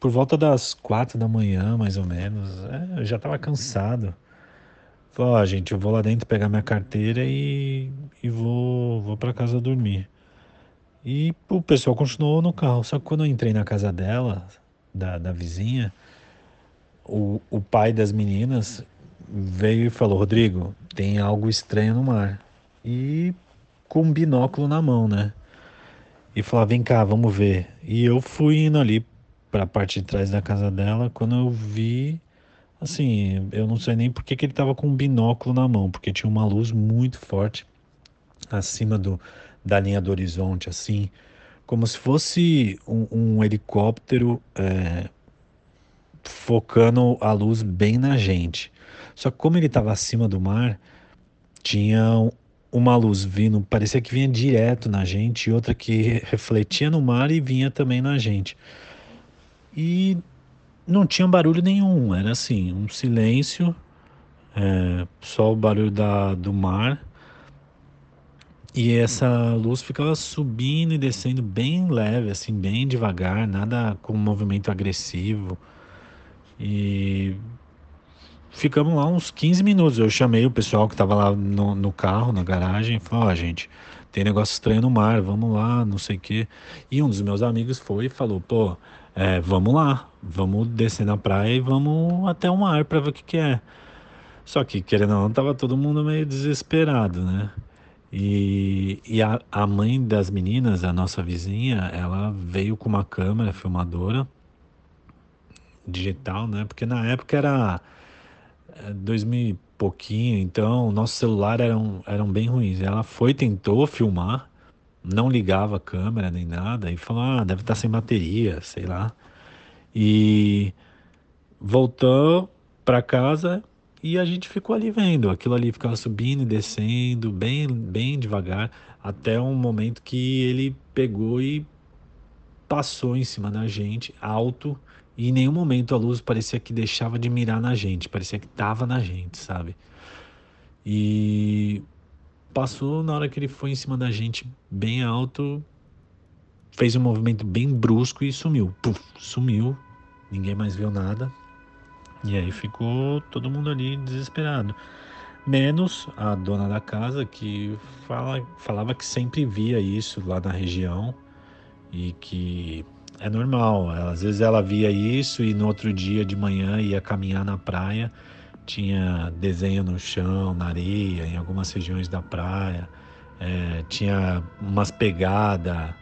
por volta das quatro da manhã, mais ou menos. É, eu já tava cansado. Falei, ó, gente, eu vou lá dentro pegar minha carteira e, e vou, vou para casa dormir. E o pessoal continuou no carro. Só que quando eu entrei na casa dela, da, da vizinha, o, o pai das meninas veio e falou: Rodrigo, tem algo estranho no mar. E com um binóculo na mão, né? E falou: vem cá, vamos ver. E eu fui indo ali para a parte de trás da casa dela. Quando eu vi, assim, eu não sei nem por que, que ele estava com um binóculo na mão, porque tinha uma luz muito forte acima do, da linha do horizonte, assim, como se fosse um, um helicóptero é, focando a luz bem na gente. Só que como ele estava acima do mar, tinha uma luz vindo, parecia que vinha direto na gente, e outra que refletia no mar e vinha também na gente. E não tinha barulho nenhum, era assim, um silêncio, é, só o barulho da, do mar. E essa luz ficava subindo e descendo bem leve, assim, bem devagar, nada com movimento agressivo. E ficamos lá uns 15 minutos. Eu chamei o pessoal que estava lá no, no, carro, na garagem, e falei: Ó, oh, gente, tem negócio estranho no mar, vamos lá, não sei o quê. E um dos meus amigos foi e falou: pô, é, vamos lá, vamos descer na praia e vamos até o mar para ver o que, que é. Só que, querendo ou não, tava todo mundo meio desesperado, né? E, e a, a mãe das meninas, a nossa vizinha, ela veio com uma câmera filmadora digital, né? Porque na época era 2000 é, e pouquinho, então nossos celulares eram, eram bem ruins. Ela foi, tentou filmar, não ligava a câmera nem nada, e falou: ah, deve estar sem bateria, sei lá. E voltou para casa e a gente ficou ali vendo. Aquilo ali ficava subindo e descendo, bem, bem devagar, até um momento que ele pegou e passou em cima da gente, alto, e em nenhum momento a luz parecia que deixava de mirar na gente, parecia que tava na gente, sabe? E passou na hora que ele foi em cima da gente, bem alto, fez um movimento bem brusco e sumiu. Puf, sumiu. Ninguém mais viu nada. E aí ficou todo mundo ali desesperado. Menos a dona da casa que fala, falava que sempre via isso lá na região e que é normal. Às vezes ela via isso e no outro dia de manhã ia caminhar na praia, tinha desenho no chão, na areia, em algumas regiões da praia, é, tinha umas pegadas.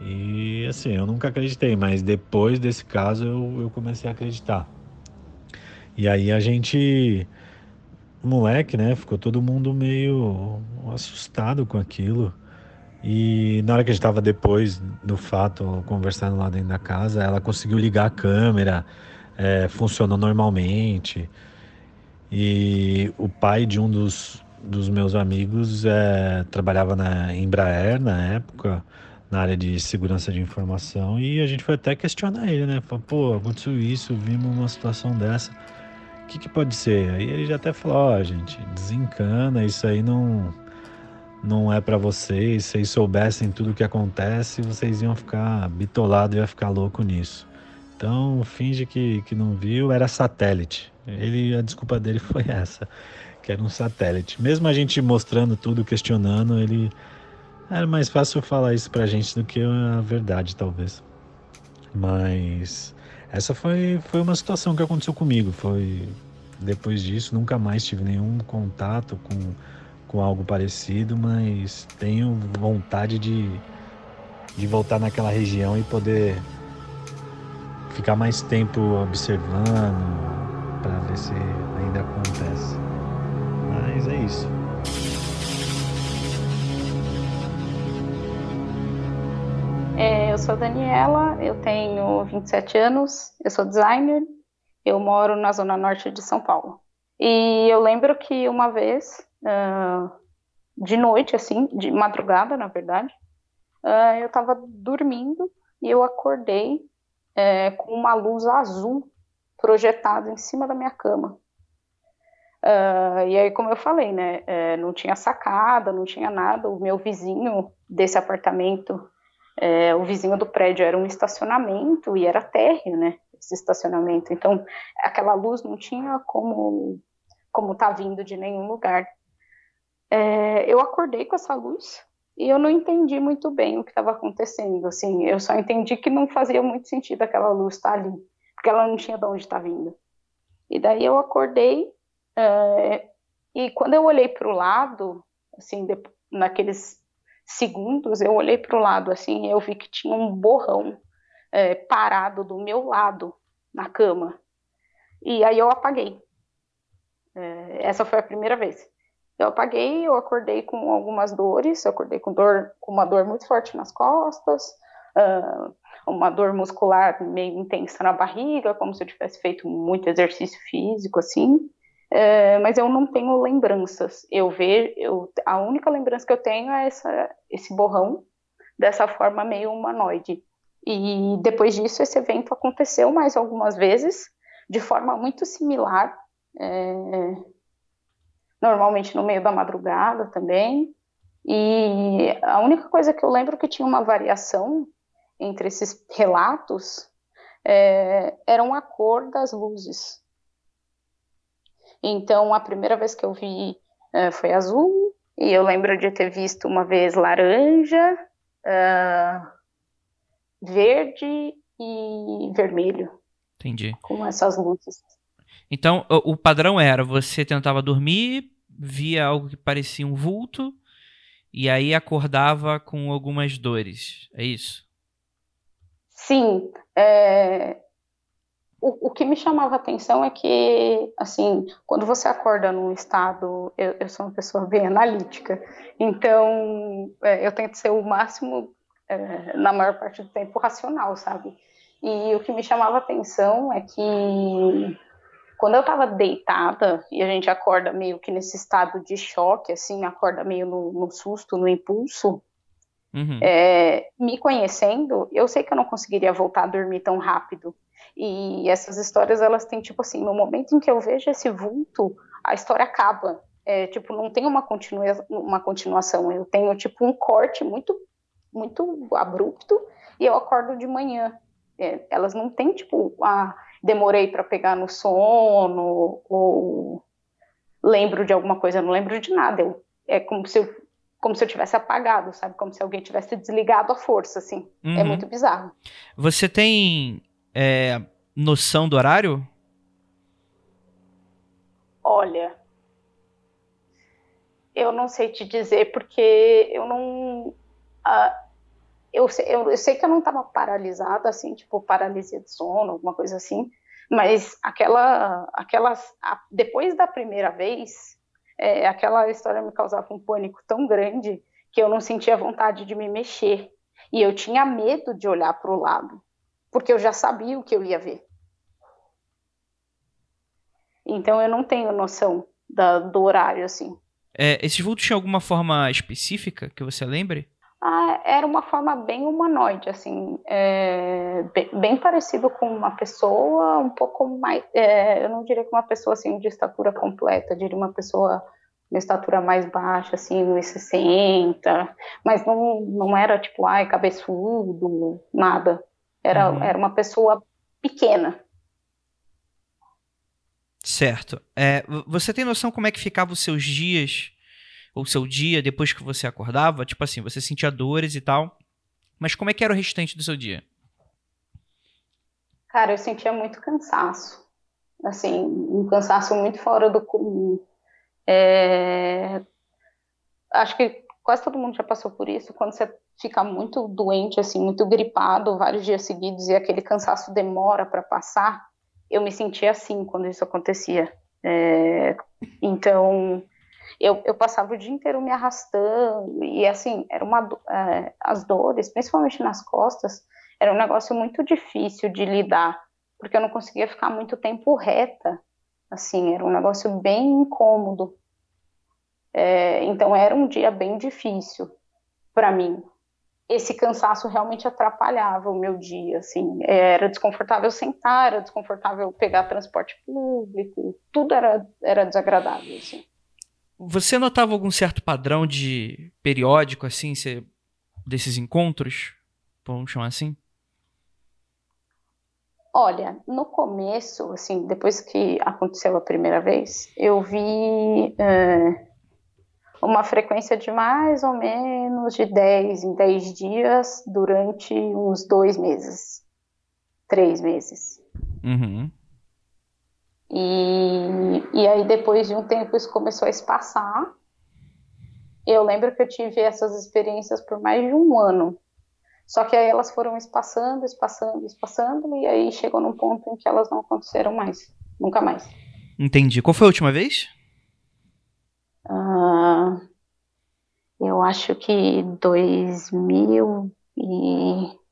E assim, eu nunca acreditei, mas depois desse caso eu, eu comecei a acreditar. E aí a gente, moleque, né? Ficou todo mundo meio assustado com aquilo. E na hora que a gente estava depois do fato, conversando lá dentro da casa, ela conseguiu ligar a câmera, é, funcionou normalmente. E o pai de um dos, dos meus amigos é, trabalhava na Embraer na época, na área de segurança de informação, e a gente foi até questionar ele, né? Falou, pô, aconteceu isso, vimos uma situação dessa o que, que pode ser? Aí ele já até falou, ó, oh, gente, desencana, isso aí não não é para vocês. Se vocês soubessem tudo o que acontece, vocês iam ficar bitolados, ia ficar louco nisso. Então, finge que, que não viu, era satélite. Ele, a desculpa dele foi essa, que era um satélite. Mesmo a gente mostrando tudo, questionando, ele era mais fácil falar isso pra gente do que a verdade, talvez. Mas essa foi, foi uma situação que aconteceu comigo. Foi depois disso, nunca mais tive nenhum contato com, com algo parecido, mas tenho vontade de, de voltar naquela região e poder ficar mais tempo observando para ver se ainda acontece. Mas é isso. É, eu sou Daniela, eu tenho 27 anos, eu sou designer, eu moro na zona norte de São Paulo. E eu lembro que uma vez, uh, de noite, assim, de madrugada, na verdade, uh, eu estava dormindo e eu acordei uh, com uma luz azul projetada em cima da minha cama. Uh, e aí, como eu falei, né, é, não tinha sacada, não tinha nada. O meu vizinho desse apartamento É, o vizinho do prédio era um estacionamento e era térreo, né? Esse estacionamento. Então, aquela luz não tinha como como tá vindo de nenhum lugar. É, eu acordei com essa luz e eu não entendi muito bem o que estava acontecendo. Assim, eu só entendi que não fazia muito sentido aquela luz estar tá ali, porque ela não tinha de onde estar tá vindo. E daí eu acordei é, e quando eu olhei para o lado, assim, de, naqueles segundos, eu olhei para o lado assim, eu vi que tinha um borrão é, parado do meu lado na cama. E aí eu apaguei. É, essa foi a primeira vez. Eu apaguei, eu acordei com algumas dores, eu acordei com dor, com uma dor muito forte nas costas, uh, uma dor muscular meio intensa na barriga, como se eu tivesse feito muito exercício físico, assim. Uh, mas eu não tenho lembranças. Eu vejo, eu, a única lembrança que eu tenho é essa, esse borrão dessa forma meio humanoide. E depois disso, esse evento aconteceu mais algumas vezes, de forma muito similar. É, normalmente no meio da madrugada também. E a única coisa que eu lembro que tinha uma variação entre esses relatos é, era a cor das luzes. Então, a primeira vez que eu vi é, foi azul, e eu lembro de ter visto uma vez laranja, uh, verde e vermelho. Entendi. Com essas luzes. Então, o, o padrão era: você tentava dormir, via algo que parecia um vulto, e aí acordava com algumas dores. É isso? Sim. É... O, o, que me chamava atenção é que, assim, quando você acorda num estado. Eu, eu sou uma pessoa bem analítica, então é, eu tento ser o máximo, é, na maior parte do tempo, racional, sabe? E o que me chamava atenção é que quando eu tava deitada e a gente acorda meio que nesse estado de choque, assim, acorda meio no, no susto, no impulso, uhum. é, me conhecendo, eu sei que eu não conseguiria voltar a dormir tão rápido. E essas histórias, elas têm, tipo assim, no momento em que eu vejo esse vulto, a história acaba. É, tipo, não tem uma, continua, uma continuação. Eu tenho, tipo, um corte muito, muito abrupto e eu acordo de manhã. É, elas não têm, tipo, a demorei para pegar no sono, ou lembro de alguma coisa, não lembro de nada. Eu, é como se eu, como se eu tivesse apagado, sabe? Como se alguém tivesse desligado a força, assim. É uhum. É muito bizarro. Você tem é, noção do horário? Olha, eu não sei te dizer porque eu não. Uh, eu, eu, eu sei que eu não estava paralisada, assim, tipo paralisia de sono, alguma coisa assim, mas aquela, aquela, depois da primeira vez, é, aquela história me causava um pânico tão grande que eu não sentia vontade de me mexer e eu tinha medo de olhar para o lado, porque eu já sabia o que eu ia ver. Então eu não tenho noção da, do horário assim. É, esses vultos tinham alguma forma específica que você lembre? Ah, era uma forma bem humanoide, assim, é, bem, bem, parecido com uma pessoa, um pouco mais, é, eu não diria que uma pessoa assim de estatura completa, diria uma pessoa de estatura mais baixa, assim, 1,60, mas não, não era tipo, ai, cabeçudo, nada. Era, uhum. era uma pessoa pequena. Certo. É, você tem noção como é que ficavam os seus dias ou seu dia depois que você acordava? Tipo assim, você sentia dores e tal. Mas como é que era o restante do seu dia? Cara, eu sentia muito cansaço. Assim, um cansaço muito fora do comum. É... Acho que quase todo mundo já passou por isso. Quando você fica muito doente, assim, muito gripado, vários dias seguidos e aquele cansaço demora para passar, eu me sentia assim quando isso acontecia. É... Então, eu, eu passava o dia inteiro me arrastando, e assim, era uma, é, as dores, principalmente nas costas, era um negócio muito difícil de lidar, porque eu não conseguia ficar muito tempo reta, assim, era um negócio bem incômodo. É, então era um dia bem difícil para mim. Esse cansaço realmente atrapalhava o meu dia, assim, era desconfortável sentar, era desconfortável pegar transporte público, tudo era, era desagradável, assim. Você notava algum certo padrão de periódico, assim, desses encontros? Vamos chamar assim? Olha, no começo, assim, depois que aconteceu a primeira vez, eu vi é, uma frequência de mais ou menos de 10 em 10 dias durante uns dois meses, três meses. Uhum. E, e aí, depois de um tempo, isso começou a espaçar. Eu lembro que eu tive essas experiências por mais de um ano. Só que aí elas foram espaçando, espaçando, espaçando, e aí chegou num ponto em que elas não aconteceram mais. Nunca mais. Entendi. Qual foi a última vez? Uh, eu acho que 2000 e.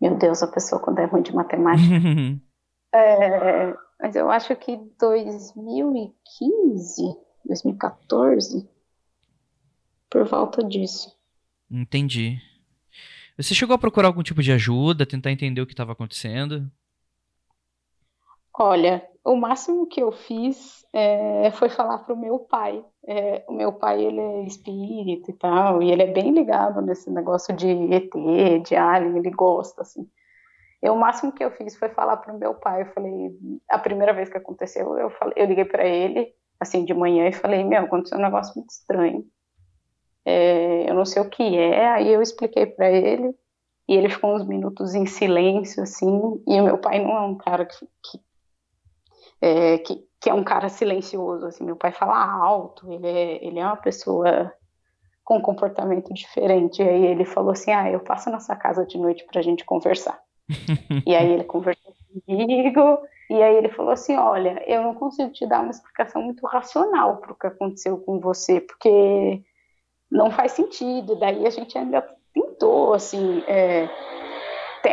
Meu Deus, a pessoa quando é ruim de matemática. é, mas eu acho que 2015, 2014, por volta disso. Entendi. Você chegou a procurar algum tipo de ajuda, tentar entender o que estava acontecendo? Olha, o máximo que eu fiz é, foi falar para o meu pai. É, o meu pai ele é espírita e tal, e ele é bem ligado nesse negócio de ET, de alien, ele gosta assim. O máximo que eu fiz foi falar para o meu pai. Eu falei, a primeira vez que aconteceu, eu, falei, eu liguei para ele, assim, de manhã, e falei: Meu, aconteceu um negócio muito estranho. É, eu não sei o que é. Aí eu expliquei para ele, e ele ficou uns minutos em silêncio, assim. E o meu pai não é um cara que, que, é, que, que é um cara silencioso, assim. Meu pai fala alto, ele é, ele é uma pessoa com um comportamento diferente. E aí ele falou assim: Ah, eu passo na sua casa de noite para a gente conversar e aí ele conversou comigo, e aí ele falou assim: Olha, eu não consigo te dar uma explicação muito racional para o que aconteceu com você, porque não faz sentido. Daí a gente ainda tentou, assim, é,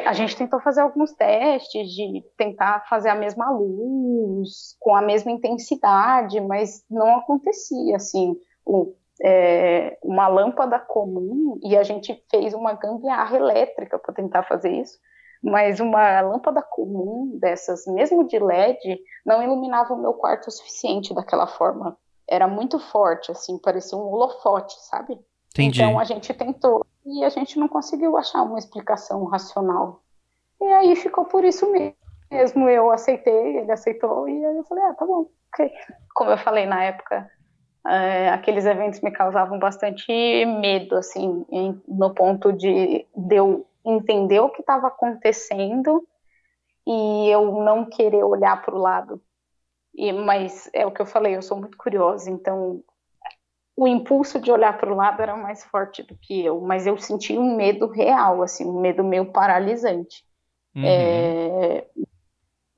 a gente tentou fazer alguns testes de tentar fazer a mesma luz, com a mesma intensidade, mas não acontecia, assim. O, é, uma lâmpada comum e a gente fez uma gambiarra elétrica para tentar fazer isso mas uma lâmpada comum dessas, mesmo de LED, não iluminava o meu quarto o suficiente daquela forma. Era muito forte, assim, parecia um holofote, sabe? Entendi. Então a gente tentou e a gente não conseguiu achar uma explicação racional. E aí ficou por isso mesmo. Eu aceitei, ele aceitou, e aí eu falei, ah, tá bom, ok. Como eu falei na época, é, aqueles eventos me causavam bastante medo, assim, em, no ponto de, de eu entender o que estava acontecendo e eu não querer olhar para o lado. E, mas é o que eu falei, eu sou muito curiosa, então o impulso de olhar para o lado era mais forte do que eu, mas eu senti um medo real, assim, um medo meio paralisante. Uhum. É,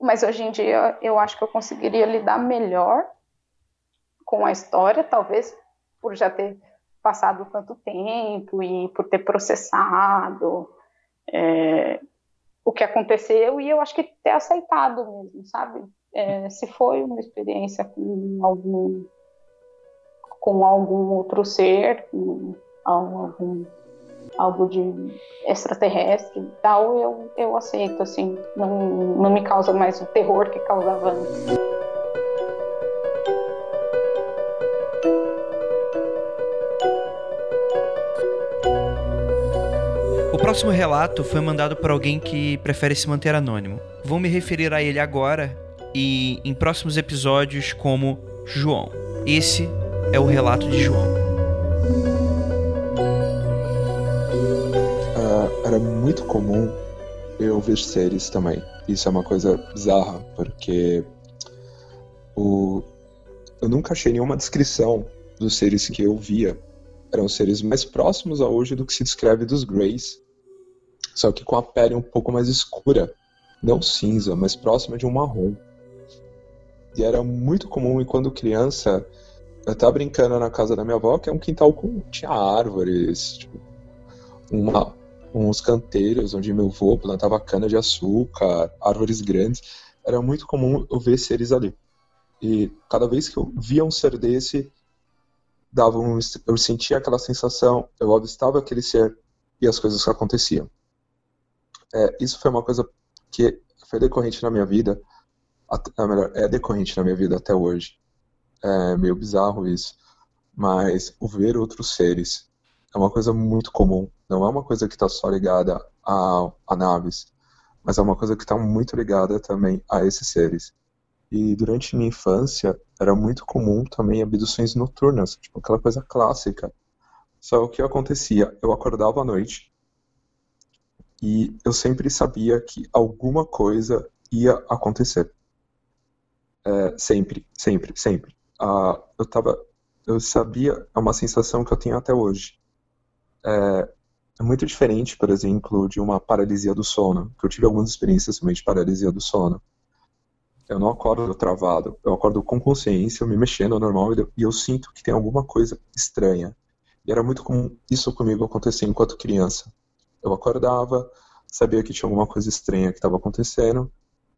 mas hoje em dia eu acho que eu conseguiria lidar melhor com a história, talvez por já ter passado tanto tempo e por ter processado é, o que aconteceu e eu acho que ter aceitado mesmo, sabe? É, se foi uma experiência com algum com algum outro ser, com algum algo de extraterrestre e tal, eu, eu aceito, assim, não, não me causa mais o terror que causava antes. Próximo relato foi mandado por alguém que prefere se manter anônimo. Vou me referir a ele agora e em próximos episódios como João. Esse é o relato de João. Uh, era muito comum eu ver séries também. Isso é uma coisa bizarra, porque o... eu nunca achei nenhuma descrição dos seres que eu via. Eram seres mais próximos a hoje do que se descreve dos Greys, só que com a pele um pouco mais escura, não cinza, mas próxima de um marrom. E era muito comum, e quando criança, eu tava brincando na casa da minha avó, que é um quintal com tinha árvores, tipo, uma, uns canteiros onde meu avô plantava cana de açúcar, árvores grandes. Era muito comum eu ver seres ali. E cada vez que eu via um ser desse, dava um, eu sentia aquela sensação, eu avistava aquele ser e as coisas que aconteciam é, isso foi uma coisa que foi decorrente na minha vida, até, melhor, é decorrente na minha vida até hoje. É meio bizarro isso, mas o ver outros seres é uma coisa muito comum. Não é uma coisa que está só ligada a, a naves, mas é uma coisa que está muito ligada também a esses seres. E durante minha infância era muito comum também abduções noturnas, tipo aquela coisa clássica. Só o que acontecia? Eu acordava à noite e eu sempre sabia que alguma coisa ia acontecer. É, sempre, sempre, sempre. Ah, eu tava, eu sabia, é uma sensação que eu tenho até hoje. É, é muito diferente, por exemplo, de uma paralisia do sono, que eu tive algumas experiências também de paralisia do sono eu não acordo travado, eu acordo com consciência, me mexendo normal e eu sinto que tem alguma coisa estranha. E era muito comum isso comigo acontecer enquanto criança. Eu acordava, sabia que tinha alguma coisa estranha que estava acontecendo,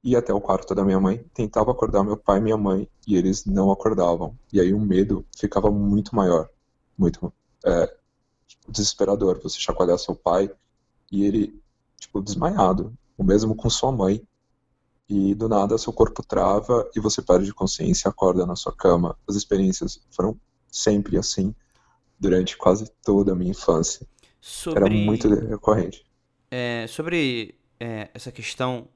ia até o quarto da minha mãe, tentava acordar meu pai e minha mãe, e eles não acordavam. E aí o medo ficava muito maior, muito é, desesperador. Você chacoalhar seu pai e ele, tipo, desmaiado. O mesmo com sua mãe, e do nada seu corpo trava e você perde consciência e acorda na sua cama. As experiências foram sempre assim durante quase toda a minha infância. Sobre... Era muito recorrente. É, sobre é, essa questão,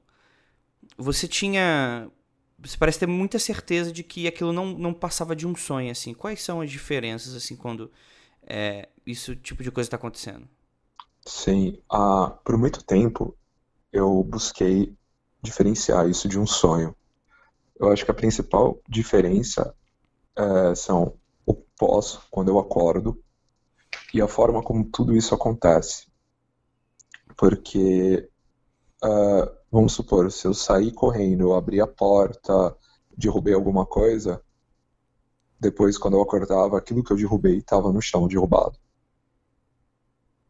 você tinha. Você parece ter muita certeza de que aquilo não, não passava de um sonho, assim. Quais são as diferenças, assim, quando é, isso tipo de coisa está acontecendo? Sim, ah, por muito tempo eu busquei diferenciar isso de um sonho. Eu acho que a principal diferença é, são o pós, quando eu acordo, e a forma como tudo isso acontece. Porque, uh, vamos supor, se eu sair correndo, eu abrir a porta, derrubei alguma coisa, depois, quando eu acordava, aquilo que eu derrubei estava no chão, derrubado.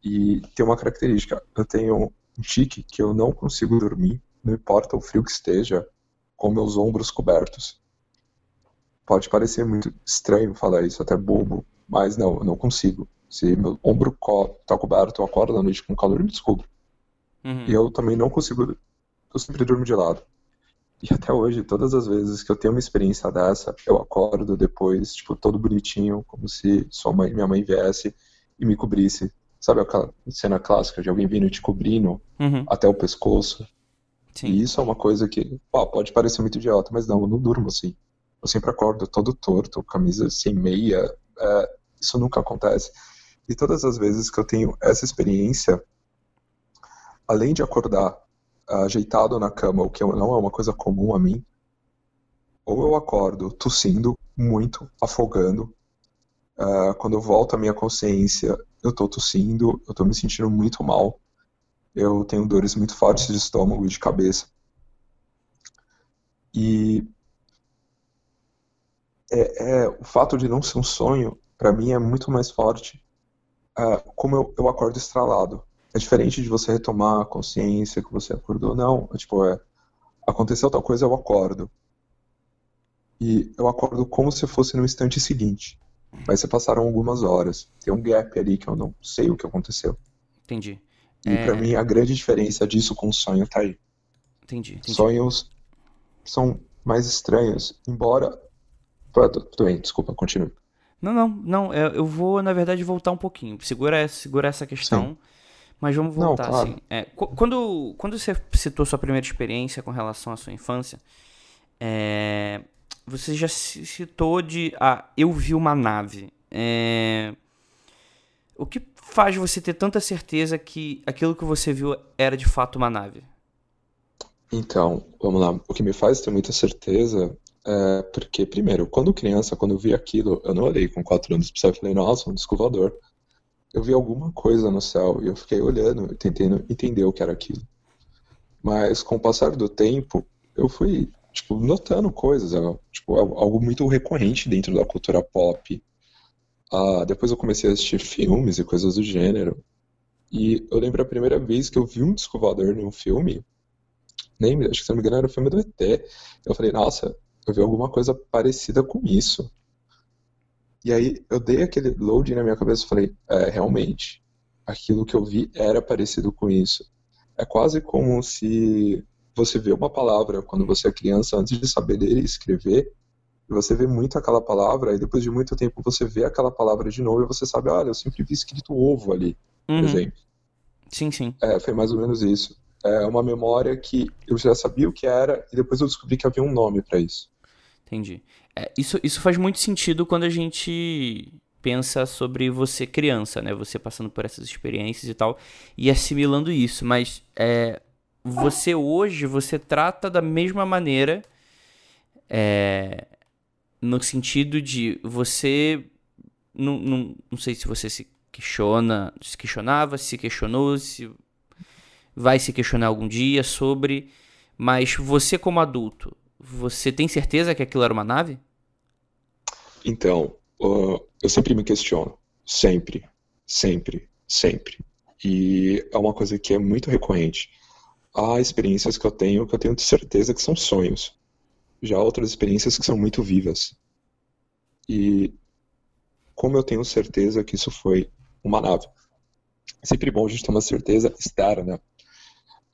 E tem uma característica, eu tenho um tique que eu não consigo dormir não importa o frio que esteja, com meus ombros cobertos. Pode parecer muito estranho falar isso, até bobo, mas não, eu não consigo. Se meu ombro está coberto, eu acordo à noite com calor e me descubro. Uhum. E eu também não consigo. Eu sempre durmo de lado. E até hoje, todas as vezes que eu tenho uma experiência dessa, eu acordo depois, tipo, todo bonitinho, como se sua mãe, minha mãe viesse e me cobrisse. Sabe aquela cena clássica de alguém vindo te cobrindo uhum. até o pescoço? Sim. E isso é uma coisa que pode parecer muito idiota, mas não, eu não durmo assim. Eu sempre acordo todo torto, camisa sem meia. É, isso nunca acontece. E todas as vezes que eu tenho essa experiência, além de acordar ajeitado na cama, o que não é uma coisa comum a mim, ou eu acordo tossindo muito, afogando. Uh, quando eu volto à minha consciência, eu tô tossindo, eu tô me sentindo muito mal eu tenho dores muito fortes de estômago e de cabeça. E é, é, o fato de não ser um sonho, para mim, é muito mais forte. Como eu, eu acordo estralado. É diferente de você retomar a consciência que você acordou. Não, é, tipo, é, aconteceu tal coisa, eu acordo. E eu acordo como se fosse no instante seguinte. Mas se passaram algumas horas. Tem um gap ali que eu não sei o que aconteceu. Entendi. E é... para mim a grande diferença disso com o sonho tá aí. Entendi, entendi. Sonhos são mais estranhos, embora. Tudo bem, desculpa, continue. Não, não, não. É, eu vou, na verdade, voltar um pouquinho. Segura, segura essa questão. Sim. Mas vamos voltar, não, claro. assim. É, quando, quando você citou sua primeira experiência com relação à sua infância, é, você já citou de. Ah, eu vi uma nave. É, o que faz você ter tanta certeza que aquilo que você viu era de fato uma nave? Então, vamos lá. O que me faz ter muita certeza é porque, primeiro, quando criança, quando eu vi aquilo, eu não olhei com quatro anos pro céu e falei, nossa, um disco voador. Eu vi alguma coisa no céu e eu fiquei olhando, tentando entender o que era aquilo. Mas com o passar do tempo, eu fui, tipo, notando coisas, tipo, algo muito recorrente dentro da cultura pop, ah, depois eu comecei a assistir filmes e coisas do gênero. E eu lembro a primeira vez que eu vi um disco voador num filme, nem, acho que se não me engano era o filme do ET. Eu falei, nossa, eu vi alguma coisa parecida com isso. E aí eu dei aquele load na minha cabeça e falei, é, realmente, aquilo que eu vi era parecido com isso. É quase como se você vê uma palavra quando você é criança, antes de saber ler e escrever, e você vê muito aquela palavra, e depois de muito tempo você vê aquela palavra de novo e você sabe, olha, eu sempre vi escrito ovo ali, por uhum. exemplo. Sim, sim. É, foi mais ou menos isso. É uma memória que eu já sabia o que era e depois eu descobri que havia um nome para isso. Entendi. É, isso, isso faz muito sentido quando a gente pensa sobre você criança, né? Você passando por essas experiências e tal e assimilando isso. Mas é, você hoje você trata da mesma maneira, é, no sentido de você não, não, não sei se você se questiona, se questionava, se questionou, se vai se questionar algum dia sobre, mas você como adulto, você tem certeza que aquilo era uma nave? Então, uh, eu sempre me questiono, sempre, sempre, sempre. E é uma coisa que é muito recorrente. Há experiências que eu tenho que eu tenho certeza que são sonhos. Já há outras experiências que são muito vivas. E como eu tenho certeza que isso foi uma nave? É sempre bom a gente ter uma certeza externa.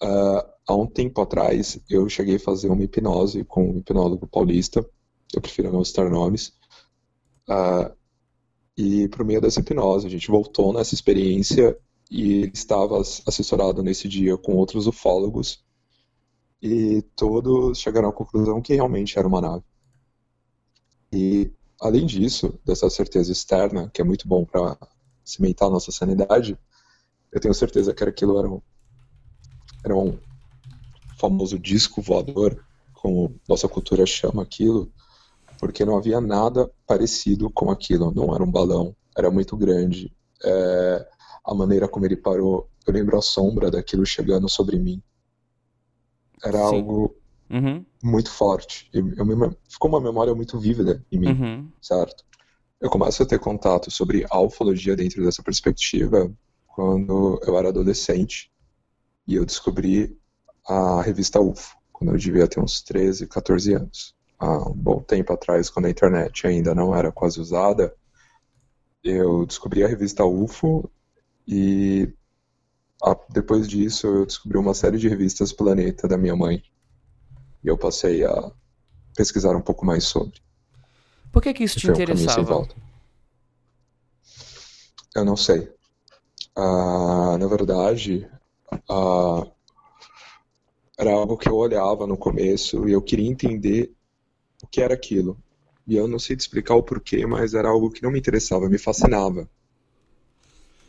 Uh, há um tempo atrás, eu cheguei a fazer uma hipnose com um hipnólogo paulista, eu prefiro não citar nomes, uh, e por meio dessa hipnose, a gente voltou nessa experiência e ele estava assessorado nesse dia com outros ufólogos. E todos chegaram à conclusão que realmente era uma nave. E além disso, dessa certeza externa, que é muito bom para cimentar a nossa sanidade, eu tenho certeza que aquilo era um, era um famoso disco voador, como nossa cultura chama aquilo, porque não havia nada parecido com aquilo. Não era um balão, era muito grande. É, a maneira como ele parou, eu lembro a sombra daquilo chegando sobre mim. Era Sim. algo uhum. muito forte. Eu, eu, ficou uma memória muito vívida em mim, uhum. certo? Eu começo a ter contato sobre a ufologia dentro dessa perspectiva quando eu era adolescente e eu descobri a revista UFO, quando eu devia ter uns 13, 14 anos. Há um bom tempo atrás, quando a internet ainda não era quase usada, eu descobri a revista UFO e depois disso eu descobri uma série de revistas Planeta da minha mãe e eu passei a pesquisar um pouco mais sobre. Por que, que isso te interessava? Eu não sei. Ah, na verdade, ah, era algo que eu olhava no começo e eu queria entender o que era aquilo. E eu não sei te explicar o porquê, mas era algo que não me interessava, me fascinava.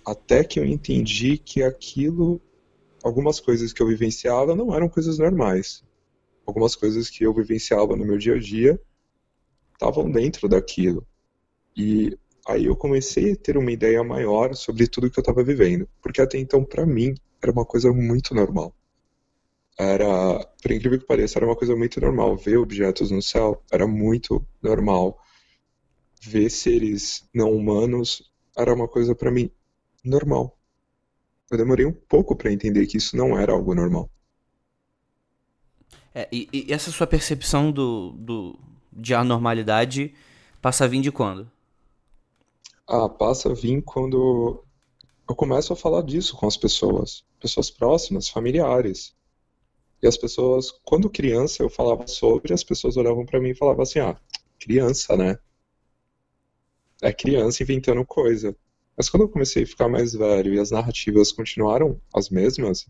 Até que eu entendi que aquilo, algumas coisas que eu vivenciava não eram coisas normais algumas coisas que eu vivenciava no meu dia a dia estavam dentro daquilo. E aí eu comecei a ter uma ideia maior sobre tudo que eu estava vivendo, porque até então para mim era uma coisa muito normal. Era, por incrível que pareça, era uma coisa muito normal ver objetos no céu, era muito normal. Ver seres não humanos era uma coisa para mim normal. Eu demorei um pouco para entender que isso não era algo normal. É, e, e, essa sua percepção do, do, de anormalidade passa a vir de quando? Ah, passa a vir quando eu começo a falar disso com as pessoas, pessoas próximas, familiares. E as pessoas, quando criança, eu falava sobre, as pessoas olhavam para mim e falavam assim: ah, criança, né? É criança inventando coisa. Mas quando eu comecei a ficar mais velho e as narrativas continuaram as mesmas,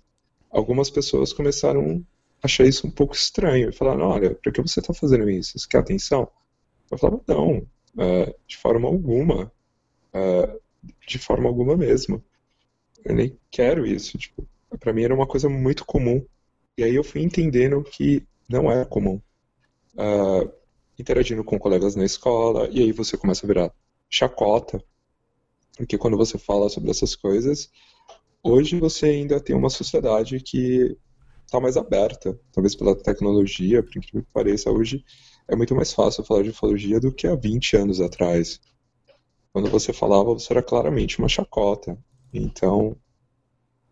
algumas pessoas começaram achei isso um pouco estranho. E falaram, olha, por que você está fazendo isso? Você quer atenção? Eu falava, não, é, de forma alguma. É, de forma alguma mesmo. Eu nem quero isso. Tipo, para mim era uma coisa muito comum. E aí eu fui entendendo que não era comum. É, interagindo com colegas na escola, e aí você começa a virar chacota. Porque quando você fala sobre essas coisas, hoje você ainda tem uma sociedade que está mais aberta, talvez pela tecnologia, por incrível que pareça, hoje é muito mais fácil falar de ufologia do que há 20 anos atrás. Quando você falava, você era claramente uma chacota. Então,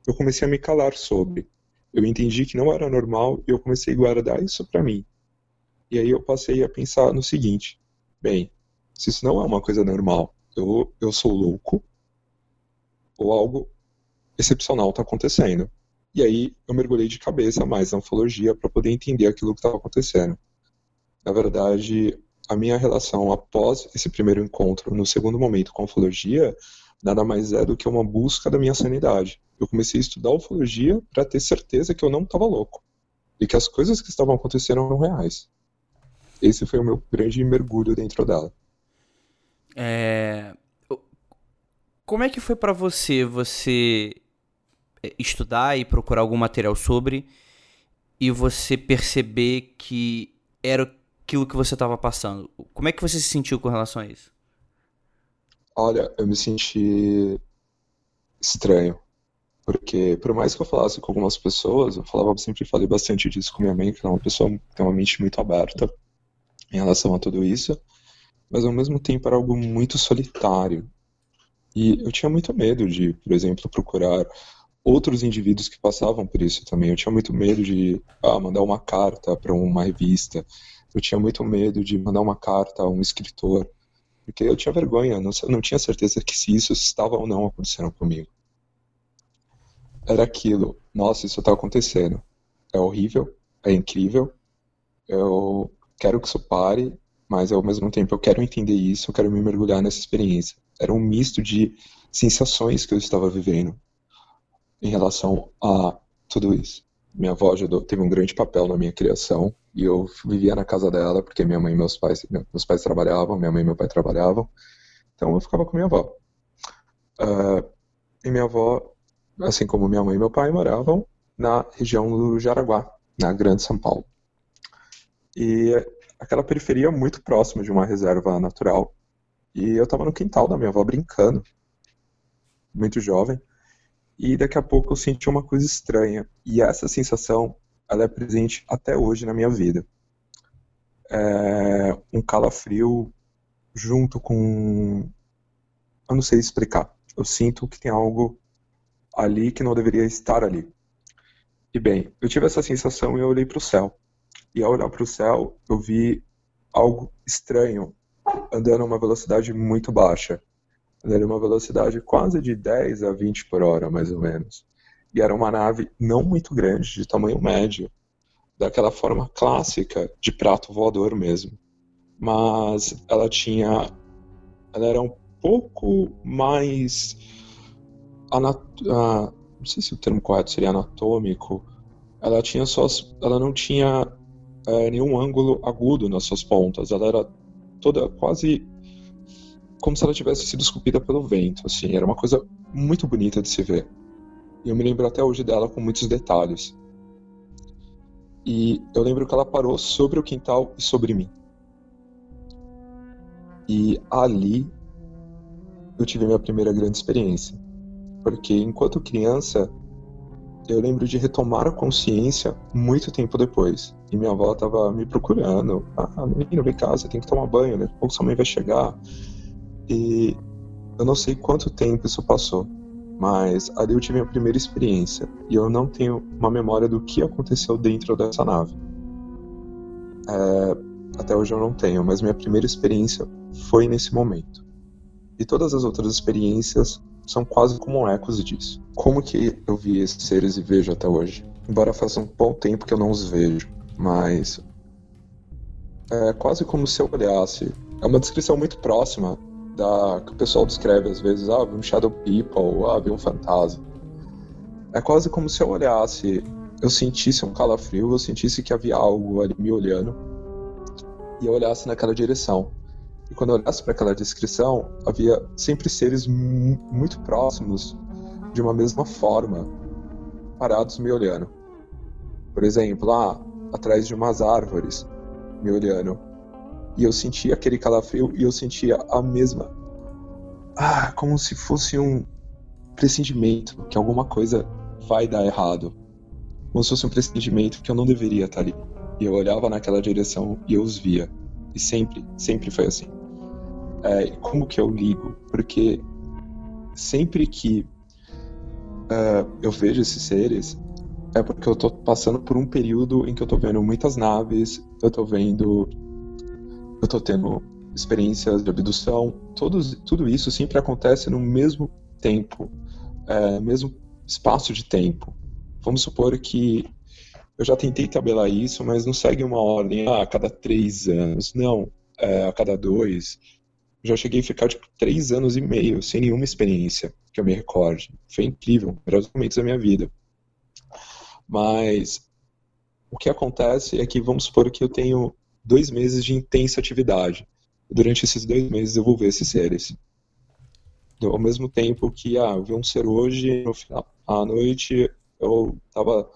eu comecei a me calar sobre. Eu entendi que não era normal e eu comecei a guardar isso para mim. E aí eu passei a pensar no seguinte: bem, se isso não é uma coisa normal, eu, eu sou louco, ou algo excepcional está acontecendo. E aí eu mergulhei de cabeça mais na ufologia para poder entender aquilo que estava acontecendo. Na verdade, a minha relação após esse primeiro encontro, no segundo momento com a ufologia, nada mais é do que uma busca da minha sanidade. Eu comecei a estudar ufologia para ter certeza que eu não estava louco e que as coisas que estavam acontecendo eram reais. Esse foi o meu grande mergulho dentro dela. É... Como é que foi para você você é, estudar e procurar algum material sobre e você perceber que era aquilo que você estava passando? Como é que você se sentiu com relação a isso? Olha, eu me senti estranho. Porque, por mais que eu falasse com algumas pessoas, eu falava, sempre falei bastante disso com minha mãe, que é uma pessoa que tem uma mente muito aberta em relação a tudo isso, mas ao mesmo tempo era algo muito solitário. E eu tinha muito medo de, por exemplo, procurar outros indivíduos que passavam por isso também. Eu tinha muito medo de ah, mandar uma carta para uma revista. Eu tinha muito medo de mandar uma carta a um escritor, porque eu tinha vergonha, não, não tinha certeza que se isso estava ou não acontecendo comigo era aquilo. Nossa, isso está acontecendo. É horrível, é incrível. Eu quero que isso pare, mas ao mesmo tempo eu quero entender isso, eu quero me mergulhar nessa experiência. Era um misto de sensações que eu estava vivendo em relação a tudo isso. Minha avó ajudou, teve um grande papel na minha criação e eu vivia na casa dela porque minha mãe e meus pais, meus pais trabalhavam, minha mãe e meu pai trabalhavam, então eu ficava com minha avó. Uh, e minha avó assim como minha mãe e meu pai, moravam na região do Jaraguá, na Grande São Paulo. E aquela periferia muito próxima de uma reserva natural. E eu estava no quintal da minha avó brincando, muito jovem, e daqui a pouco eu senti uma coisa estranha. E essa sensação, ela é presente até hoje na minha vida. É um calafrio junto com. Eu não sei explicar. Eu sinto que tem algo ali que não deveria estar ali. E bem, eu tive essa sensação e eu olhei para o céu. E ao olhar para o céu, eu vi algo estranho andando a uma velocidade muito baixa. Andando a uma velocidade quase de 10 a 20 por hora, mais ou menos. E era uma nave não muito grande, de tamanho médio, daquela forma clássica de prato voador mesmo. Mas ela tinha. Ela era um pouco mais anat ah, não sei se o termo correto seria anatômico, ela tinha suas, ela não tinha é, nenhum ângulo agudo nas suas pontas, ela era toda quase como se ela tivesse sido esculpida pelo vento, assim, era uma coisa muito bonita de se ver. E eu me lembro até hoje dela com muitos detalhes. E eu lembro que ela parou sobre o quintal e sobre mim. E ali eu tive minha primeira grande experiência porque enquanto criança eu lembro de retomar a consciência muito tempo depois. E minha avó tava me procurando. Ah, menino, vem você tem que tomar banho, né? Ou sua mãe vai chegar. E eu não sei quanto tempo isso passou, mas ali eu tive a primeira experiência. E eu não tenho uma memória do que aconteceu dentro dessa nave. É, até hoje eu não tenho, mas minha primeira experiência foi nesse momento. E todas as outras experiências são quase como ecos disso. Como que eu vi esses seres e vejo até hoje? Embora faça um bom tempo que eu não os vejo, mas é quase como se eu olhasse. É uma descrição muito próxima da que o pessoal descreve às vezes, ah, vi um shadow people, ah, vi um fantasma. É quase como se eu olhasse, eu sentisse um calafrio, eu sentisse que havia algo ali me olhando e eu olhasse naquela direção. E quando eu olhasse para aquela descrição, havia sempre seres muito próximos de uma mesma forma, parados me olhando. Por exemplo, lá atrás de umas árvores, me olhando. E eu sentia aquele calafrio e eu sentia a mesma. Ah, como se fosse um pressentimento que alguma coisa vai dar errado. Como se fosse um pressentimento que eu não deveria estar ali. E eu olhava naquela direção e eu os via. E sempre, sempre foi assim. É, como que eu ligo? Porque sempre que uh, eu vejo esses seres, é porque eu tô passando por um período em que eu tô vendo muitas naves, eu tô vendo. Eu tô tendo experiências de abdução, todos, tudo isso sempre acontece no mesmo tempo, é, mesmo espaço de tempo. Vamos supor que eu já tentei tabelar isso, mas não segue uma ordem ah, a cada três anos, não, é, a cada dois. já cheguei a ficar tipo três anos e meio sem nenhuma experiência que eu me recorde. Foi incrível, melhores momentos da minha vida. Mas o que acontece é que vamos supor que eu tenho dois meses de intensa atividade. Durante esses dois meses eu vou ver esses seres. Ao mesmo tempo que, ah, eu vi um ser hoje, no final, à noite eu estava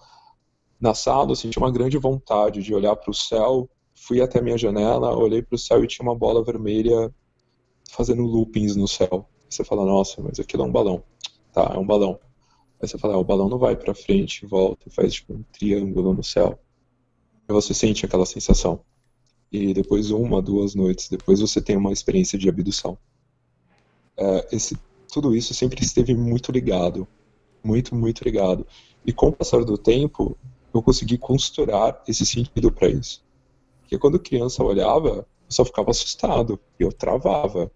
na sala, eu senti uma grande vontade de olhar para o céu, fui até a minha janela, olhei para o céu e tinha uma bola vermelha fazendo loopings no céu. Você fala, nossa, mas aquilo é um balão. Tá, é um balão. Aí você fala, ah, o balão não vai para frente, volta, faz tipo um triângulo no céu. E você sente aquela sensação. E depois uma, duas noites depois você tem uma experiência de abdução. É, esse, tudo isso sempre esteve muito ligado, muito, muito ligado. E com o passar do tempo, eu consegui costurar esse sentido para isso. Porque quando criança olhava, eu só ficava assustado, eu travava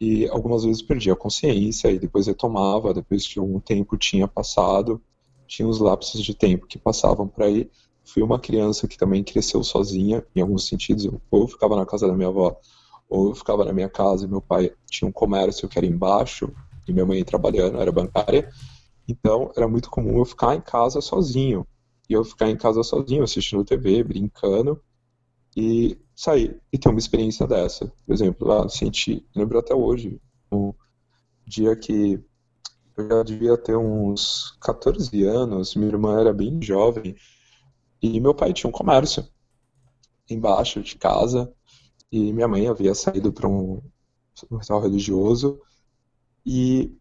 e algumas vezes perdia a consciência e depois retomava, depois de um tempo tinha passado, tinha os lapsos de tempo que passavam para aí. Fui uma criança que também cresceu sozinha, em alguns sentidos, eu, ou eu ficava na casa da minha avó, ou eu ficava na minha casa, e meu pai tinha um comércio que era embaixo, e minha mãe trabalhando, era bancária, então era muito comum eu ficar em casa sozinho. E eu ficar em casa sozinho, assistindo TV, brincando, e sair e ter uma experiência dessa. Por exemplo, lá senti, lembro até hoje, um dia que eu já devia ter uns 14 anos, minha irmã era bem jovem, e meu pai tinha um comércio embaixo de casa, e minha mãe havia saído para um, um religioso, e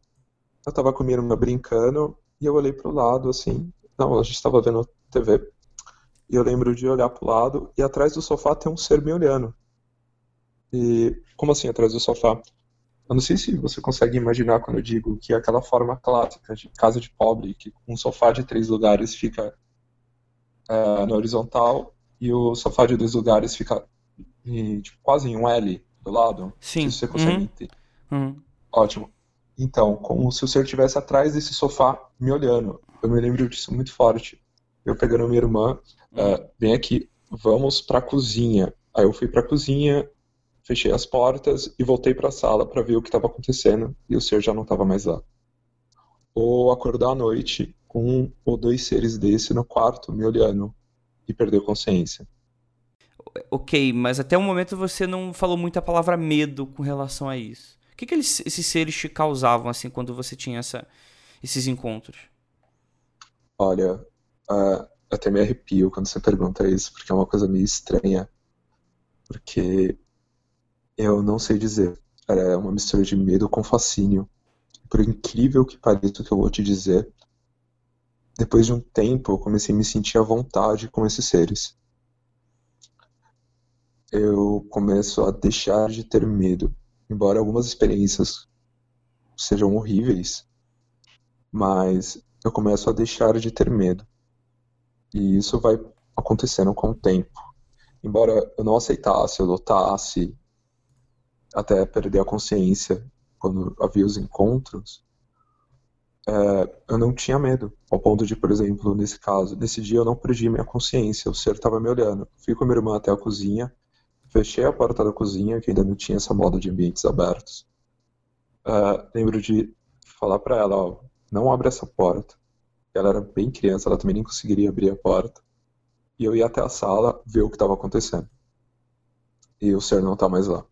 eu estava com minha irmã brincando, e eu olhei para o lado, assim, não, a gente estava vendo TV, e eu lembro de olhar pro lado. E atrás do sofá tem um ser me olhando. E como assim atrás do sofá? Eu não sei se você consegue imaginar quando eu digo que é aquela forma clássica de casa de pobre, que um sofá de três lugares fica é, na horizontal e o sofá de dois lugares fica em, tipo, quase em um L do lado. Sim. Se você consegue Uhum. entender. Uhum. Ótimo. Então, como se o ser estivesse atrás desse sofá me olhando. Eu me lembro disso muito forte. Eu pegando minha irmã, ah, vem aqui, vamos pra cozinha. Aí eu fui pra cozinha, fechei as portas e voltei pra sala pra ver o que estava acontecendo e o ser já não estava mais lá. Ou acordar à noite com um ou dois seres desse no quarto me olhando e perder a consciência. Ok, mas até o momento você não falou muito a palavra medo com relação a isso. O que, que eles- esses seres te causavam assim quando você tinha essa- esses encontros? Olha, eu até me arrepio quando você pergunta isso, porque é uma coisa meio estranha. Porque eu não sei dizer. Era uma mistura de medo com fascínio. Por incrível que pareça o que eu vou te dizer, depois de um tempo eu comecei a me sentir à vontade com esses seres. Eu começo a deixar de ter medo. Embora algumas experiências sejam horríveis, mas eu começo a deixar de ter medo. E isso vai acontecendo com o tempo. Embora eu não aceitasse, eu lutasse, até perder a consciência quando havia os encontros, é, eu não tinha medo. Ao ponto de, por exemplo, nesse caso, nesse dia eu não perdi minha consciência, o ser estava me olhando. Fui com minha irmã até a cozinha, fechei a porta da cozinha, que ainda não tinha essa moda de ambientes abertos. É, lembro de falar para ela, ó, não abre essa porta. Ela era bem criança, ela também nem conseguiria abrir a porta. E eu ia até a sala ver o que estava acontecendo. E o ser não tá mais lá.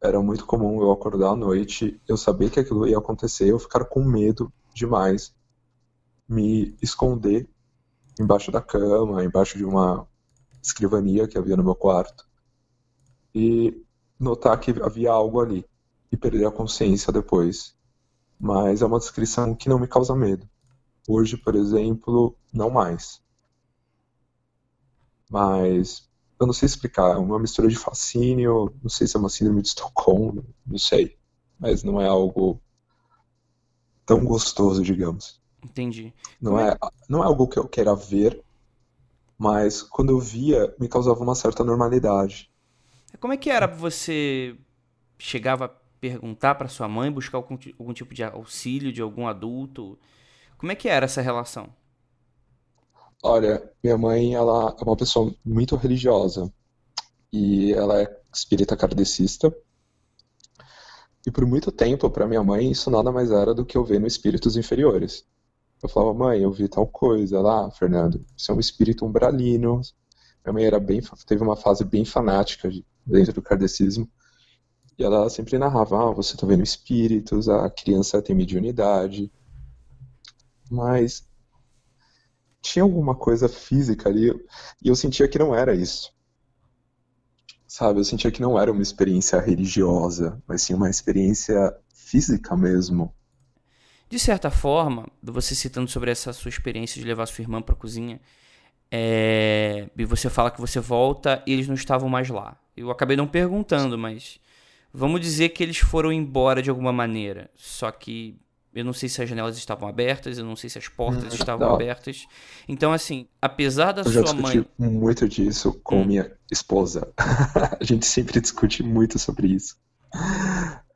Era muito comum eu acordar à noite, eu saber que aquilo ia acontecer, eu ficar com medo demais, me esconder embaixo da cama, embaixo de uma escrivania que havia no meu quarto, e notar que havia algo ali, e perder a consciência depois. Mas é uma descrição que não me causa medo. Hoje, por exemplo, não mais. Mas eu não sei explicar, é uma mistura de fascínio, não sei se é uma síndrome de Estocolmo, não sei. Mas não é algo tão gostoso, digamos. Entendi. Não Como é- é, não é algo que eu queira ver, mas quando eu via, me causava uma certa normalidade. Como é que era você chegava a perguntar pra sua mãe, buscar algum, algum tipo de auxílio de algum adulto? Como é que era essa relação? Olha, minha mãe, ela é uma pessoa muito religiosa e ela é espírita kardecista e por muito tempo, para minha mãe, isso nada mais era do que eu ver no espíritos inferiores. Eu falava, mãe, eu vi tal coisa lá, Fernando. Isso é um espírito umbralino. Minha mãe era bem, teve uma fase bem fanática dentro do kardecismo. E ela sempre narrava, ah, você está vendo espíritos, a criança tem mediunidade. Mas tinha alguma coisa física ali e eu sentia que não era isso. Sabe, eu sentia que não era uma experiência religiosa, mas sim uma experiência física mesmo. De certa forma, você citando sobre essa sua experiência de levar sua irmã para a cozinha, é... e você fala que você volta e eles não estavam mais lá. Eu acabei não perguntando, mas vamos dizer que eles foram embora de alguma maneira. Só que eu não sei se as janelas estavam abertas, eu não sei se as portas hum, estavam abertas. Então, assim, apesar da eu sua já mãe. muito disso com hum. minha esposa. a gente sempre discute muito sobre isso.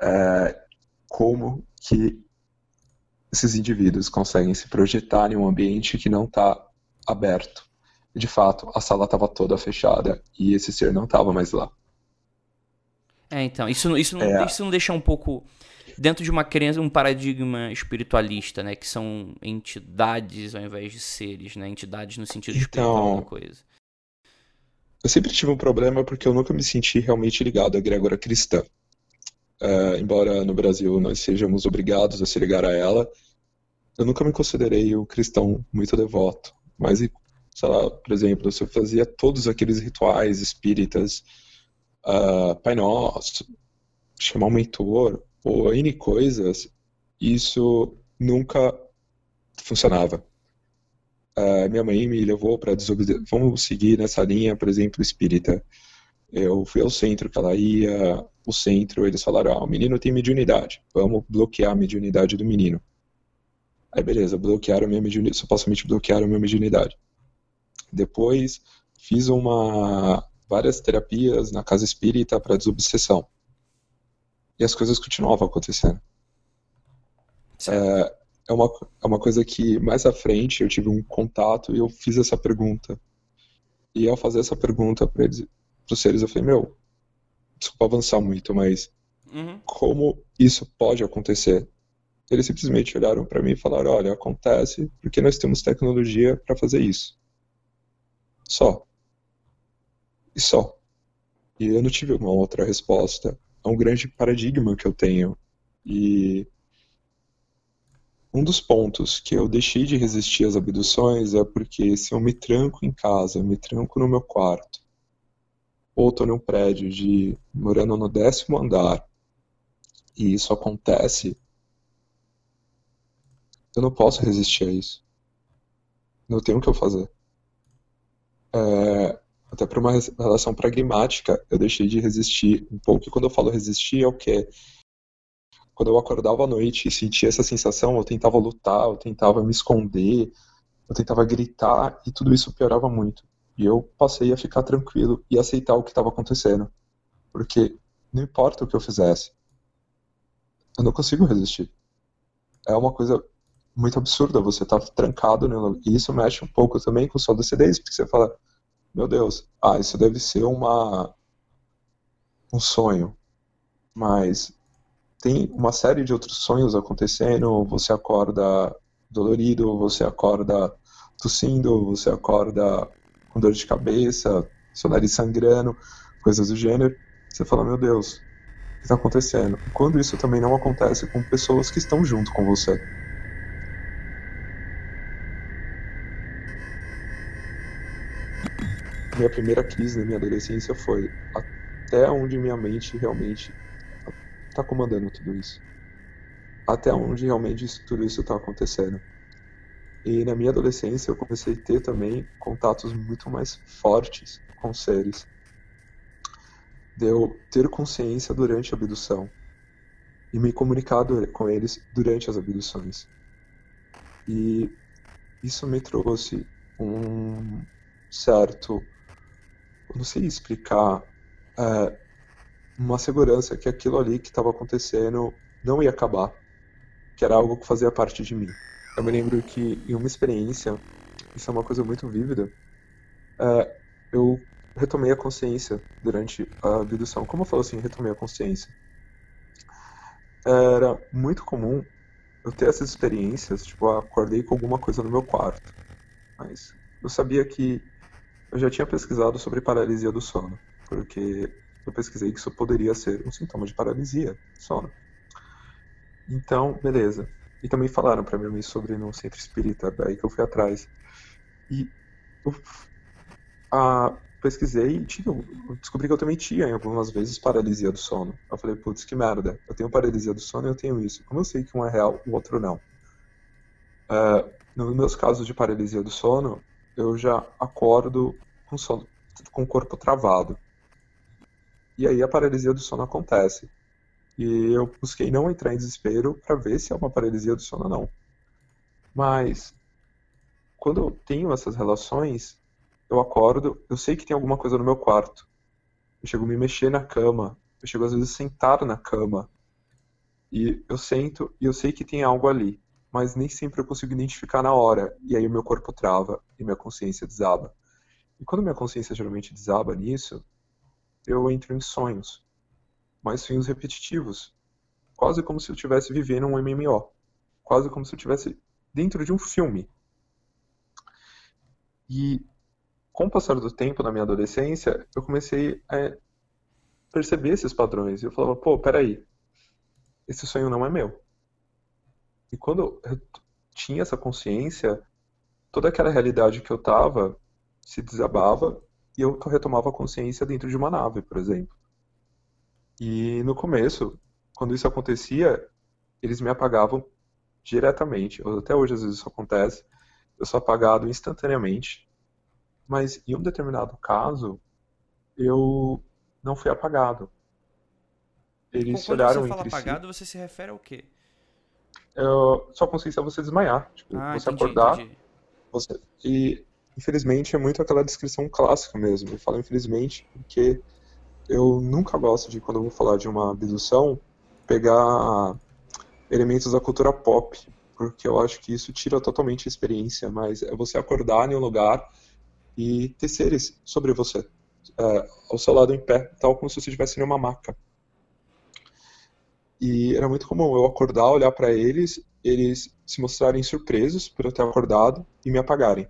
É, como que esses indivíduos conseguem se projetar em um ambiente que não está aberto. De fato, a sala estava toda fechada e esse ser não estava mais lá. É, então, isso, isso, não, é. isso não deixa um pouco dentro de uma crença, um paradigma espiritualista, né? Que são entidades ao invés de seres, né? Entidades no sentido então, espiritual da coisa. Eu sempre tive um problema porque eu nunca me senti realmente ligado à egrégora cristã. Uh, embora no Brasil nós sejamos obrigados a se ligar a ela, eu nunca me considerei um cristão muito devoto. Mas, sei lá, por exemplo, se eu fazia todos aqueles rituais espíritas, uh, Pai Nosso, chamar um mentor, ou N coisas, isso nunca funcionava. Uh, minha mãe me levou para desobedecer. Vamos seguir nessa linha, por exemplo, espírita. Eu fui ao centro que ela ia, o centro, eles falaram: ah, o menino tem mediunidade, vamos bloquear a mediunidade do menino. Aí, beleza, bloquearam a minha mediunidade, supostamente bloquearam a minha mediunidade. Depois, fiz uma várias terapias na casa espírita para desobsessão e as coisas continuavam acontecendo. É, é, uma, é uma coisa que mais à frente eu tive um contato e eu fiz essa pergunta. E ao fazer essa pergunta para os seres, eu falei: Meu, desculpa avançar muito, mas uhum. como isso pode acontecer? Eles simplesmente olharam para mim e falaram: Olha, acontece porque nós temos tecnologia para fazer isso. Só. E só. E eu não tive uma outra resposta é um grande paradigma que eu tenho. E um dos pontos que eu deixei de resistir às abduções é porque se eu me tranco em casa, eu me tranco no meu quarto, ou estou num prédio de morando no décimo andar, e isso acontece, eu não posso resistir a isso. Não tenho o que eu fazer. É, até por uma relação pragmática, eu deixei de resistir um pouco. E quando eu falo resistir, é o quê? Quando eu acordava à noite e sentia essa sensação, eu tentava lutar, eu tentava me esconder, eu tentava gritar, e tudo isso piorava muito. E eu passei a ficar tranquilo e aceitar o que estava acontecendo. Porque não importa o que eu fizesse, eu não consigo resistir. É uma coisa muito absurda você estar tá trancado, né? e isso mexe um pouco também com sua lucidez, porque você fala, meu Deus, ah, isso deve ser uma um sonho. Mas tem uma série de outros sonhos acontecendo, você acorda dolorido, você acorda tossindo, você acorda com dor de cabeça, seu nariz sangrando, coisas do gênero. Você fala, meu Deus, o que está acontecendo? Quando isso também não acontece com pessoas que estão junto com você. Minha primeira crise na minha adolescência foi até onde minha mente realmente está comandando tudo isso. Até onde realmente isso, tudo isso está acontecendo. E na minha adolescência eu comecei a ter também contatos muito mais fortes com seres. De eu ter consciência durante a abdução e me comunicar com eles durante as abduções. E isso me trouxe um certo não sei explicar, é, uma segurança que aquilo ali que estava acontecendo não ia acabar, que era algo que fazia parte de mim. Eu me lembro que em uma experiência, isso é uma coisa muito vívida, é, eu retomei a consciência durante a abdução. Como eu falo assim, retomei a consciência? era muito comum eu ter essas experiências, tipo, acordei com alguma coisa no meu quarto. Mas eu sabia que eu já tinha pesquisado sobre paralisia do sono, porque eu pesquisei que isso poderia ser um sintoma de paralisia sono. Então, beleza. E também falaram para mim sobre no centro espírita, daí que eu fui atrás. E eu pesquisei e eu descobri que eu também tinha algumas vezes paralisia do sono. Eu falei, putz, que merda. Eu tenho paralisia do sono e eu tenho isso. Como eu sei que um é real, o outro não? Uh, nos meus casos de paralisia do sono, eu já acordo com, sono, com o corpo travado. E aí a paralisia do sono acontece. E eu busquei não entrar em desespero para ver se é uma paralisia do sono ou não. Mas quando eu tenho essas relações, eu acordo, eu sei que tem alguma coisa no meu quarto. Eu chego a me mexer na cama, eu chego às vezes a sentar na cama. E eu sento e eu sei que tem algo ali, mas nem sempre eu consigo identificar na hora. E aí o meu corpo trava e minha consciência desaba. E quando minha consciência geralmente desaba nisso, eu entro em sonhos. Mas sonhos repetitivos. Quase como se eu estivesse vivendo um MMO. Quase como se eu estivesse dentro de um filme. E com o passar do tempo, na minha adolescência, eu comecei a perceber esses padrões. E eu falava, pô, peraí, esse sonho não é meu. E quando eu tinha essa consciência, toda aquela realidade que eu tava se desabava e eu retomava a consciência dentro de uma nave, por exemplo. E no começo, quando isso acontecia, eles me apagavam diretamente. Até hoje, às vezes, isso acontece. Eu sou apagado instantaneamente mas em um determinado caso, eu não fui apagado. Eles Quando olharam você fala apagado, si. você se refere ao quê? Eu, sua consciência é você desmaiar. Tipo, ah, você entendi, acordar. Entendi. Você, e, infelizmente, é muito aquela descrição clássica mesmo. Eu falo infelizmente porque eu nunca gosto de, quando eu vou falar de uma abdução, pegar elementos da cultura pop. Porque eu acho que isso tira totalmente a experiência. Mas é você acordar em um lugar e ter seres sobre você, uh, ao seu lado em pé, tal como se você estivesse em uma maca. E era muito comum eu acordar, olhar para eles, eles se mostrarem surpresos por eu ter acordado e me apagarem.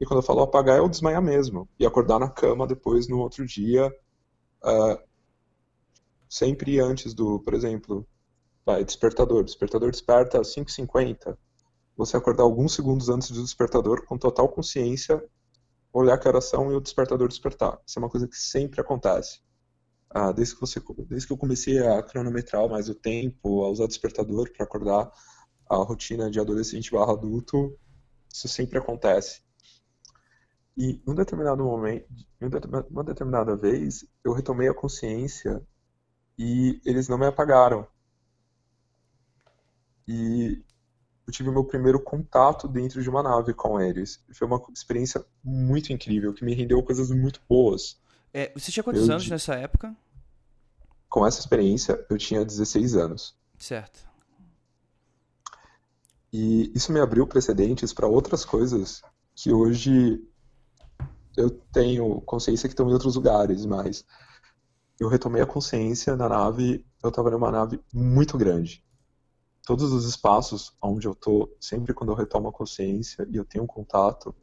E quando eu falo apagar, é eu desmaiar mesmo. E acordar na cama depois, no outro dia, uh, sempre antes do, por exemplo, vai, despertador. Despertador desperta às 5h50. Você acordar alguns segundos antes do despertador com total consciência olhar que horas e o despertador despertar. Isso é uma coisa que sempre acontece. Ah, desde, que você, desde que eu comecei a cronometrar mais o tempo, a usar despertador para acordar a rotina de adolescente barra adulto, isso sempre acontece. E em um determinado momento, uma determinada vez, eu retomei a consciência e eles não me apagaram. E eu tive meu primeiro contato dentro de uma nave com eles. Foi uma experiência muito incrível, que me rendeu coisas muito boas. É, você tinha quantos eu, anos nessa época? Com essa experiência, eu tinha 16 anos. Certo. E isso me abriu precedentes para outras coisas que hoje eu tenho consciência que estão em outros lugares, mas eu retomei a consciência na nave, eu estava numa nave muito grande todos os espaços onde eu tô, sempre quando eu retomo a consciência e eu tenho um contato,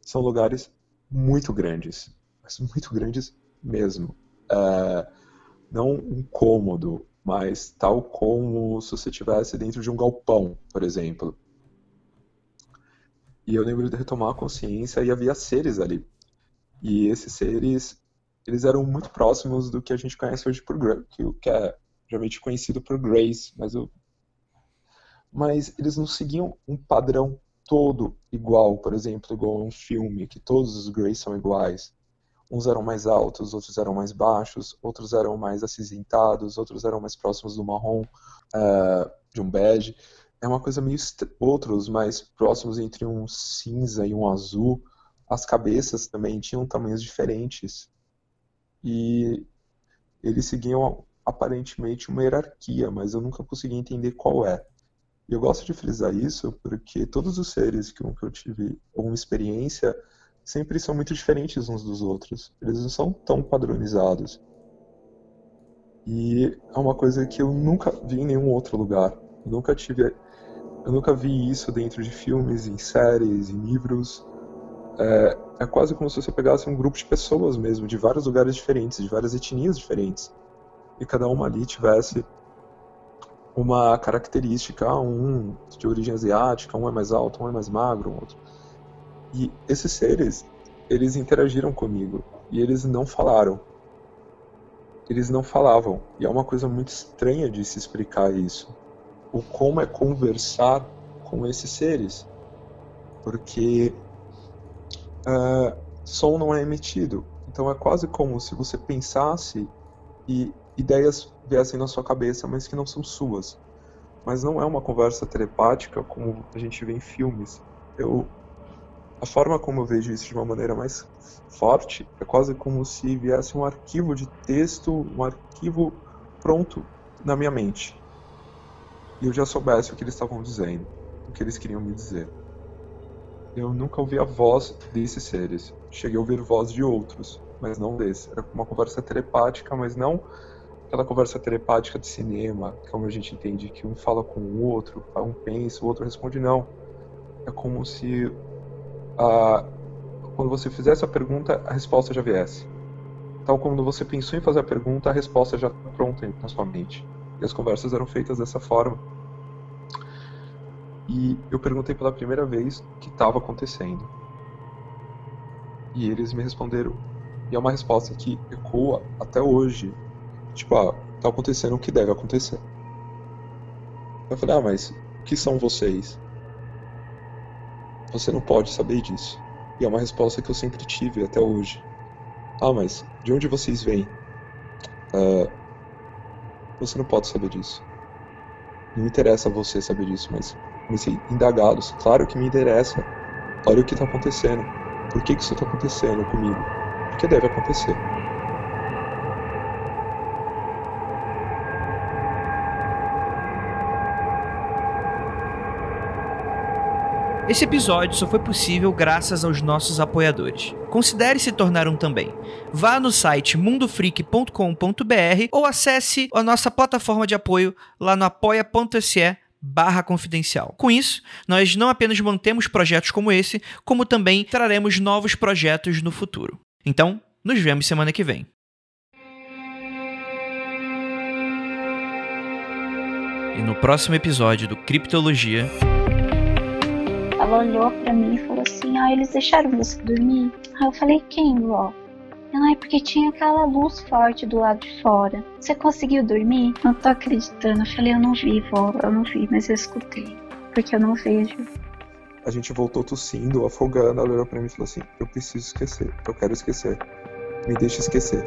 são lugares muito grandes, muito grandes mesmo. É, não um cômodo, mas tal como se você estivesse dentro de um galpão, por exemplo. E eu lembro de retomar a consciência e havia seres ali. E esses seres, eles eram muito próximos do que a gente conhece hoje por que é geralmente conhecido por Grace, mas mas eles não seguiam um padrão todo igual, por exemplo, igual um filme, que todos os Greys são iguais. Uns eram mais altos, outros eram mais baixos, outros eram mais acinzentados, outros eram mais próximos do marrom, uh, de um bege. É uma coisa meio. Outros mais próximos entre um cinza e um azul. As cabeças também tinham tamanhos diferentes. E eles seguiam aparentemente uma hierarquia, mas eu nunca consegui entender qual é. E eu gosto de frisar isso porque todos os seres que eu tive alguma experiência sempre são muito diferentes uns dos outros. Eles não são tão padronizados. E é uma coisa que eu nunca vi em nenhum outro lugar. Eu nunca tive. Eu nunca vi isso dentro de filmes, em séries, em livros. É, é quase como se você pegasse um grupo de pessoas mesmo, de vários lugares diferentes, de várias etnias diferentes. E cada uma ali tivesse uma característica, um de origem asiática, um é mais alto, um é mais magro, um outro. E esses seres, eles interagiram comigo e eles não falaram. Eles não falavam. E é uma coisa muito estranha de se explicar isso. O como é conversar com esses seres. Porque uh, som não é emitido. Então é quase como se você pensasse e ideias viessem na sua cabeça, mas que não são suas. Mas não é uma conversa telepática como a gente vê em filmes. Eu, a forma como eu vejo isso de uma maneira mais forte é quase como se viesse um arquivo de texto, um arquivo pronto na minha mente. E eu já soubesse o que eles estavam dizendo, o que eles queriam me dizer. Eu nunca ouvi a voz desses seres. Cheguei a ouvir voz de outros, mas não desse. Era uma conversa telepática, mas não aquela conversa telepática de cinema, como a gente entende que um fala com o outro, um pensa, o outro responde não. É como se a, quando você fizesse a pergunta, a resposta já viesse. Tal quando você pensou em fazer a pergunta, a resposta já está pronta na sua mente. E as conversas eram feitas dessa forma. E eu perguntei pela primeira vez o que estava acontecendo. E eles me responderam. E é uma resposta que ecoa até hoje Tipo, ah, tá acontecendo o que deve acontecer. Eu falei, ah, mas o que são vocês? Você não pode saber disso. E é uma resposta que eu sempre tive até hoje. Ah, mas de onde vocês vêm? Uh, você não pode saber disso. Não interessa você saber disso, mas comecei indagá-los. Claro que me interessa. Olha o que está acontecendo. Por que, que isso está acontecendo comigo? Porque deve acontecer. Esse episódio só foi possível graças aos nossos apoiadores. Considere se tornar um também. Vá no site mundofreak.com.br ou acesse a nossa plataforma de apoio lá no apoia.se barra confidencial. Com isso, nós não apenas mantemos projetos como esse, como também traremos novos projetos no futuro. Então, nos vemos semana que vem. E no próximo episódio do Criptologia. Ela olhou para mim e falou assim: Ah, eles deixaram você dormir? Aí eu falei: Quem, vó? É porque tinha aquela luz forte do lado de fora. Você conseguiu dormir? Não tô acreditando. Eu falei: Eu não vi, vó, eu não vi, mas eu escutei. Porque eu não vejo. A gente voltou tossindo, afogando. Ela olhou pra mim e falou assim: Eu preciso esquecer. Eu quero esquecer. Me deixa esquecer.